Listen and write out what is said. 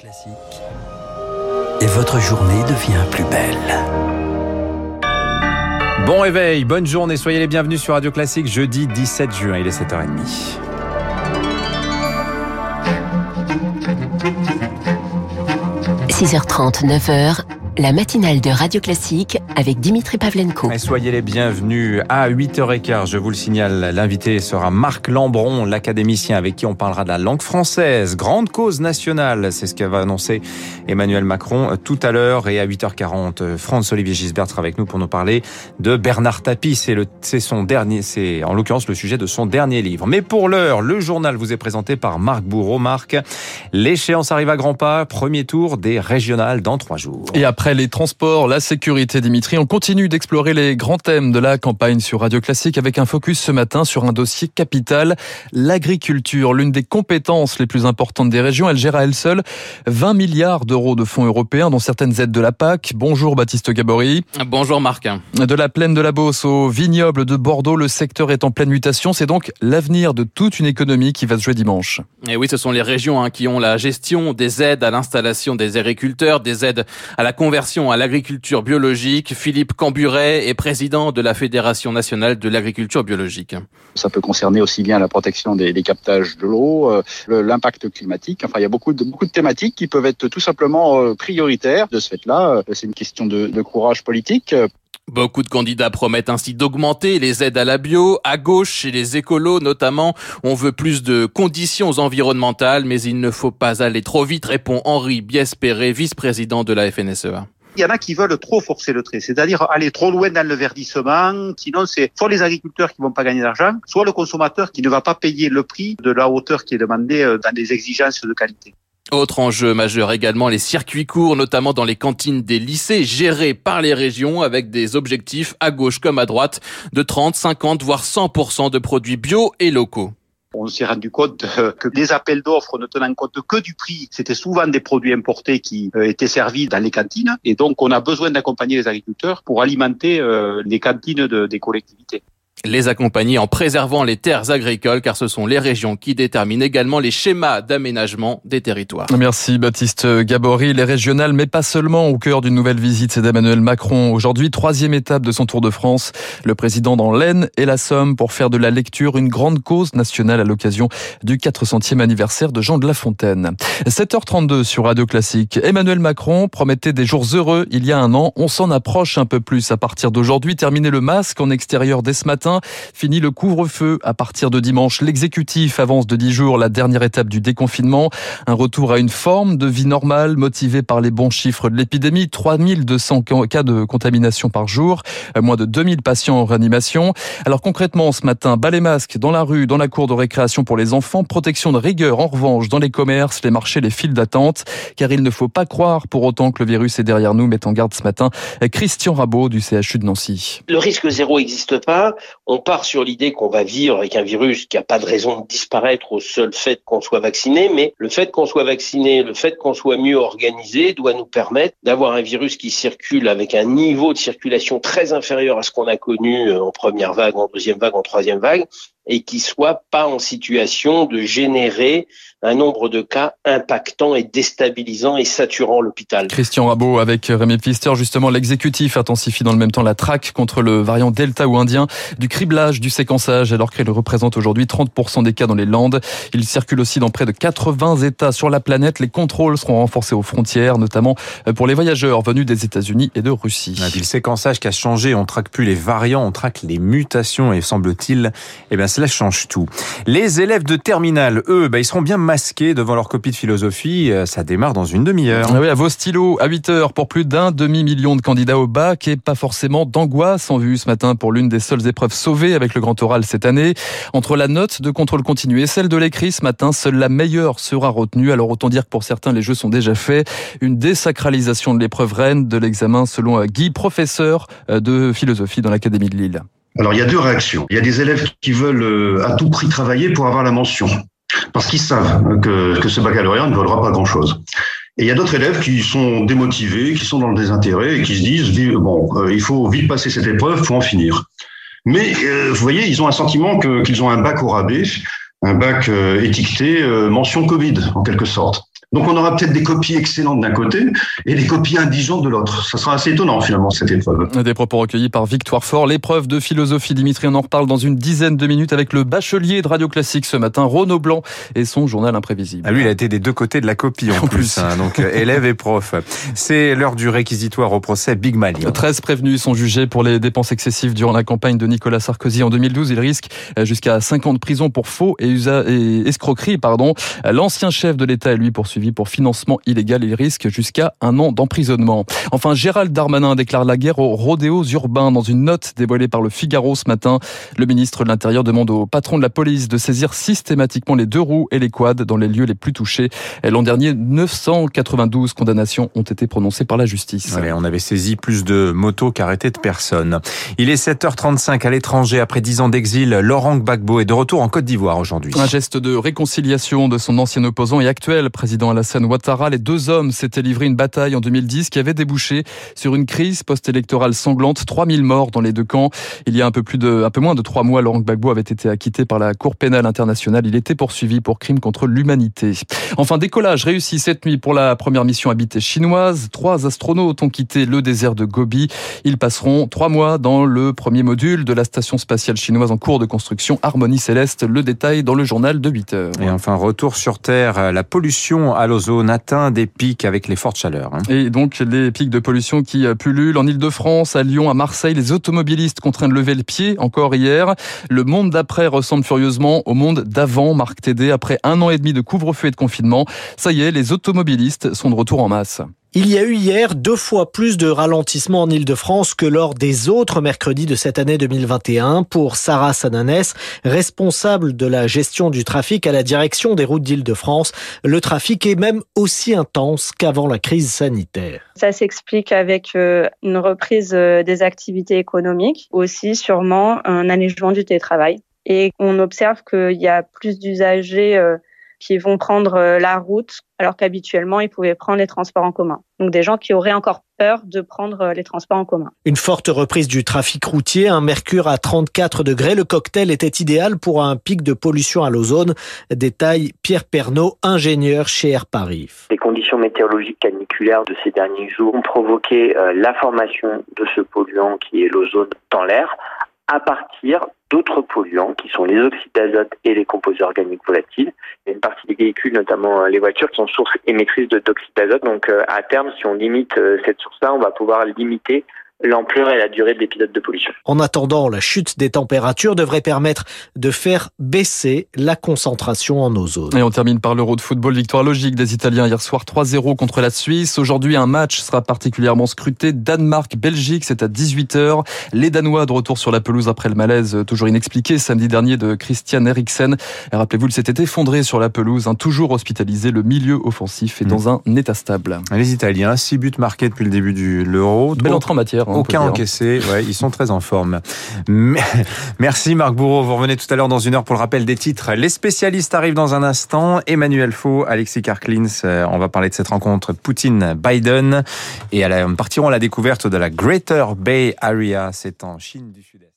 Classique. Et votre journée devient plus belle. Bon réveil, bonne journée, soyez les bienvenus sur Radio Classique jeudi 17 juin, il est 7h30. – 6h30, 9h, la matinale de Radio Classique avec Dimitri Pavlenko. Et soyez les bienvenus à 8h15, je vous le signale, l'invité sera Marc Lambron, l'académicien avec qui on parlera de la langue française, grande cause nationale, c'est ce qu'avait annoncé Emmanuel Macron tout à l'heure et à 8h40, Franz-Olivier Gisbert sera avec nous pour nous parler de Bernard Tapie, c'est le c'est son dernier c'est en l'occurrence le sujet de son dernier livre. Mais pour l'heure, le journal vous est présenté par Marc Bourreau. Marc, l'échéance arrive à grands pas, premier tour des régionales dans trois jours. Et après les transports, la sécurité, Dimitri, on continue d'explorer les grands thèmes de la campagne sur Radio Classique avec un focus ce matin sur un dossier capital, l'agriculture, l'une des compétences les plus importantes des régions. Elle gère à elle seule 20 milliards d'euros de fonds européens, dont certaines aides de la PAC. Bonjour Baptiste Gabory. Bonjour Marc. De la plaine de la Beauce au vignoble de Bordeaux, le secteur est en pleine mutation. C'est donc l'avenir de toute une économie qui va se jouer dimanche. Et oui, ce sont les régions hein, qui ont la gestion des aides à l'installation des agriculteurs, des aides à la conversion à l'agriculture biologique. Philippe Camburet est président de la Fédération nationale de l'agriculture biologique. Ça peut concerner aussi bien la protection des, des captages de l'eau, euh, l'impact climatique. Enfin, il y a beaucoup de, beaucoup de thématiques qui peuvent être tout simplement euh, prioritaires. De ce fait-là, euh, c'est une question de, de courage politique. Beaucoup de candidats promettent ainsi d'augmenter les aides à la bio. À gauche, chez les écolos notamment, on veut plus de conditions environnementales, mais il ne faut pas aller trop vite, répond Henri Biespéré, vice-président de la FNSEA. Il y en a qui veulent trop forcer le trait, c'est-à-dire aller trop loin dans le verdissement. Sinon, c'est soit les agriculteurs qui vont pas gagner d'argent, soit le consommateur qui ne va pas payer le prix de la hauteur qui est demandée euh, dans les exigences de qualité. Autre enjeu majeur également, les circuits courts, notamment dans les cantines des lycées, gérés par les régions avec des objectifs à gauche comme à droite de 30, 50, voire 100% de produits bio et locaux. On s'est rendu compte que les appels d'offres ne tenant compte que du prix, c'était souvent des produits importés qui euh, étaient servis dans les cantines. Et donc, on a besoin d'accompagner les agriculteurs pour alimenter euh, les cantines de, des collectivités les accompagner en préservant les terres agricoles car ce sont les régions qui déterminent également les schémas d'aménagement des territoires. Merci Baptiste Gabory. Les régionales, mais pas seulement au cœur d'une nouvelle visite, c'est d'Emmanuel Macron. Aujourd'hui, troisième étape de son Tour de France. Le président dans l'Aisne et la Somme pour faire de la lecture une grande cause nationale à l'occasion du 400e anniversaire de Jean de La Fontaine. 7h32 sur Radio Classique. Emmanuel Macron promettait des jours heureux il y a un an. On s'en approche un peu plus à partir d'aujourd'hui. Terminer le masque en extérieur dès ce matin Fini le couvre-feu à partir de dimanche. L'exécutif avance de 10 jours la dernière étape du déconfinement. Un retour à une forme de vie normale motivée par les bons chiffres de l'épidémie. 3200 cas de contamination par jour. Euh, moins de 2000 patients en réanimation. Alors concrètement, ce matin, bas les masques dans la rue, dans la cour de récréation pour les enfants. Protection de rigueur en revanche dans les commerces, les marchés, les files d'attente. Car il ne faut pas croire pour autant que le virus est derrière nous, met en garde ce matin Christian Rabot du CHU de Nancy. Le risque zéro n'existe pas on part sur l'idée qu'on va vivre avec un virus qui n'a pas de raison de disparaître au seul fait qu'on soit vacciné, mais le fait qu'on soit vacciné, le fait qu'on soit mieux organisé doit nous permettre d'avoir un virus qui circule avec un niveau de circulation très inférieur à ce qu'on a connu euh, en première vague, en deuxième vague, en troisième vague, et qui soit pas en situation de générer un nombre de cas impactant et déstabilisant et saturant l'hôpital. Christian Rabot avec Rémi Pfister, justement, l'exécutif intensifie dans le même temps la traque contre le variant Delta ou indien, du criblage, du séquençage, alors qu'il représente aujourd'hui 30% des cas dans les Landes. Il circule aussi dans près de 80 États sur la planète. Les contrôles seront renforcés aux frontières, notamment pour les voyageurs venus des États-Unis et de Russie. Et puis le séquençage qui a changé, on traque plus les variants, on traque les mutations et semble-t-il, eh bien cela change tout. Les élèves de terminale, eux, bah, ils seront bien masqués devant leur copie de philosophie. Euh, ça démarre dans une demi-heure. Ah oui, à vos stylos, à 8 heures pour plus d'un demi-million de candidats au bac et pas forcément d'angoisse en vue ce matin pour l'une des seules épreuves sauvées avec le grand oral cette année. Entre la note de contrôle continu et celle de l'écrit ce matin, seule la meilleure sera retenue. Alors autant dire que pour certains, les jeux sont déjà faits. Une désacralisation de l'épreuve reine de l'examen selon Guy, professeur euh, de philosophie dans l'Académie de Lille. Alors il y a deux réactions. Il y a des élèves qui veulent euh, à tout prix travailler pour avoir la mention, parce qu'ils savent que, que ce baccalauréat ne vaudra pas grand-chose. Et il y a d'autres élèves qui sont démotivés, qui sont dans le désintérêt et qui se disent bon, euh, il faut vite passer cette épreuve pour en finir. Mais euh, vous voyez, ils ont un sentiment qu'ils ont un bac au rabais, un bac étiqueté mention Covid en quelque sorte. Donc on aura peut-être des copies excellentes d'un côté et des copies indigentes de l'autre. Ça sera assez étonnant finalement cette épreuve. Des propos recueillis par Victoire Fort. L'épreuve de philosophie, Dimitri, on en reparle dans une dizaine de minutes avec le bachelier de Radio Classique ce matin, Renaud Blanc, et son journal imprévisible. Ah, lui, il a été des deux côtés de la copie en, plus, hein, donc euh, élève et prof. C'est l'heure du réquisitoire au procès Big Mali. 13 prévenus sont jugés pour les dépenses excessives durant la campagne de Nicolas Sarkozy en 2012. Il risque euh, jusqu'à 5 ans de prison pour faux et, et escroquerie. Pardon. L'ancien chef de l'État est lui poursuivi pour financement illégal. Il risque jusqu'à un an d'emprisonnement. Enfin, Gérald Darmanin déclare la guerre aux rodéos urbains dans une note dévoilée par le Figaro ce matin. Le ministre de l'Intérieur demande au patron de la police de saisir systématiquement les deux roues et les quads dans les lieux les plus touchés. L'an dernier, 992 condamnations ont été prononcées par la justice. on avait saisi plus de motos qu'arrêté de personnes. Il est 7h35 à l'étranger après 10 ans d'exil. Laurent Gbagbo est de retour en Côte d'Ivoire aujourd'hui. Un geste de réconciliation de son ancien opposant et actuel président Alassane Ouattara. Les deux hommes s'étaient livrés une bataille en 2010 qui avait débouché sur une crise post-électorale sanglante. 3000 morts dans les deux camps. Il y a un peu plus de, un peu moins de trois mois, Laurent Gbagbo avait été acquitté par la Cour pénale internationale. Il était poursuivi pour crimes contre l'humanité. Enfin, décollage réussi cette nuit pour la première mission habitée chinoise. Trois astronautes ont quitté le désert de Gobi. Ils passeront trois mois dans le premier module de la station spatiale chinoise en cours de construction Harmonie Céleste. Le détail dans le journal de 8 heures. Et enfin, retour sur Terre. La pollution à l'ozone atteint des pics avec les fortes chaleurs. Hein. Et donc, les pics de pollution qui pullulent en Ile-de-France, à Lyon, à Marseille, les automobilistes contraints de lever le pied encore hier. Le monde d'après ressemble furieusement au monde d'avant, Marc Tédé. Après un an et demi de couvre-feu et de confinement, ça y est, les automobilistes sont de retour en masse. Il y a eu hier deux fois plus de ralentissements en Ile-de-France que lors des autres mercredis de cette année 2021 pour Sarah Sananès, responsable de la gestion du trafic à la direction des routes d'Île-de-France. Le trafic est même aussi intense qu'avant la crise sanitaire. Ça s'explique avec euh, une reprise euh, des activités économiques, aussi sûrement un allègement du télétravail. Et on observe qu'il y a plus d'usagers euh, qui vont prendre euh, la route alors qu'habituellement ils pouvaient prendre les transports en commun. Donc des gens qui auraient encore peur de prendre euh, les transports en commun. Une forte reprise du trafic routier, un mercure à 34 degrés, le cocktail était idéal pour un pic de pollution à l'ozone. Détaille Pierre Pernaud, ingénieur chez Air Paris. Les conditions météorologiques caniculaires de ces derniers jours ont provoqué euh, la formation de ce polluant qui est l'ozone dans l'air à partir d'autres polluants qui sont les oxydes d'azote et les composés organiques volatiles. Il y a une partie des véhicules, notamment euh, les voitures, qui sont sources émettrices d'oxyde d'azote. Donc euh, à terme, si on limite euh, cette source-là, on va pouvoir limiter l'ampleur et la durée de l'épisode de pollution. En attendant, la chute des températures devrait permettre de faire baisser la concentration en ozone. Et on termine par l'Euro de football, victoire logique des Italiens hier soir 3-0 contre la Suisse. Aujourd'hui, un match sera particulièrement scruté. Danemark-Belgique, c'est à 18h. Les Danois de retour sur la pelouse après le malaise toujours inexpliqué samedi dernier de Christian Eriksen. Rappelez-vous, il s'était effondré sur la pelouse, un toujours hospitalisé. Le milieu offensif est dans un état stable. Les Italiens, 6 buts marqués depuis le début de l'Euro. Belle entrée en matière. Aucun encaissé. Ouais, ils sont très en forme. Merci Marc Bourreau. Vous revenez tout à l'heure dans une heure pour le rappel des titres. Les spécialistes arrivent dans un instant. Emmanuel Faux, Alexis Karklins. Euh, on va parler de cette rencontre Poutine-Biden. Et nous partirons à la découverte de la Greater Bay Area. C'est en Chine du Sud-Est.